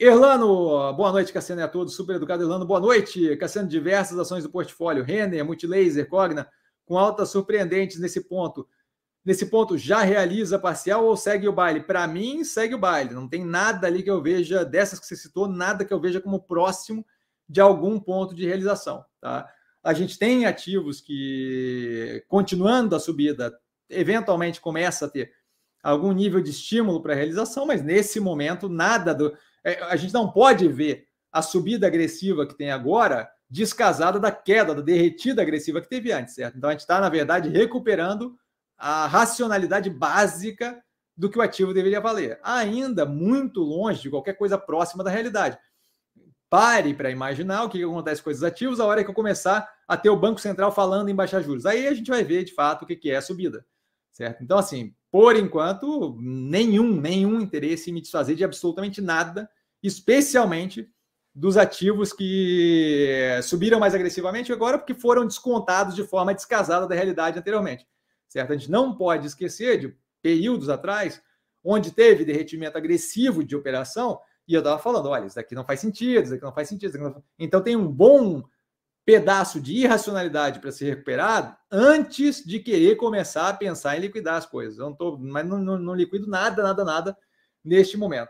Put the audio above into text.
Erlano, boa noite, Cassiano e a todos. Super educado, Erlano, boa noite. Cassiano, diversas ações do portfólio, Renner, Multilaser, Cogna, com altas surpreendentes nesse ponto. Nesse ponto, já realiza parcial ou segue o baile? Para mim, segue o baile. Não tem nada ali que eu veja, dessas que você citou, nada que eu veja como próximo de algum ponto de realização. Tá? A gente tem ativos que, continuando a subida, eventualmente começa a ter algum nível de estímulo para realização, mas nesse momento nada do. É, a gente não pode ver a subida agressiva que tem agora descasada da queda, da derretida agressiva que teve antes, certo? Então a gente está, na verdade, recuperando a racionalidade básica do que o ativo deveria valer. Ainda muito longe de qualquer coisa próxima da realidade. Pare para imaginar o que acontece com esses ativos a hora que eu começar a ter o Banco Central falando em baixar juros. Aí a gente vai ver de fato o que é a subida, certo? Então, assim, por enquanto, nenhum, nenhum interesse em me desfazer de absolutamente nada, especialmente dos ativos que subiram mais agressivamente agora porque foram descontados de forma descasada da realidade anteriormente, certo? A gente não pode esquecer de períodos atrás onde teve derretimento agressivo de operação e eu estava falando, olha, isso daqui não faz sentido, isso daqui não faz sentido. Não faz... Então tem um bom pedaço de irracionalidade para ser recuperado antes de querer começar a pensar em liquidar as coisas. Eu não tô, mas não, não, não liquido nada, nada, nada neste momento.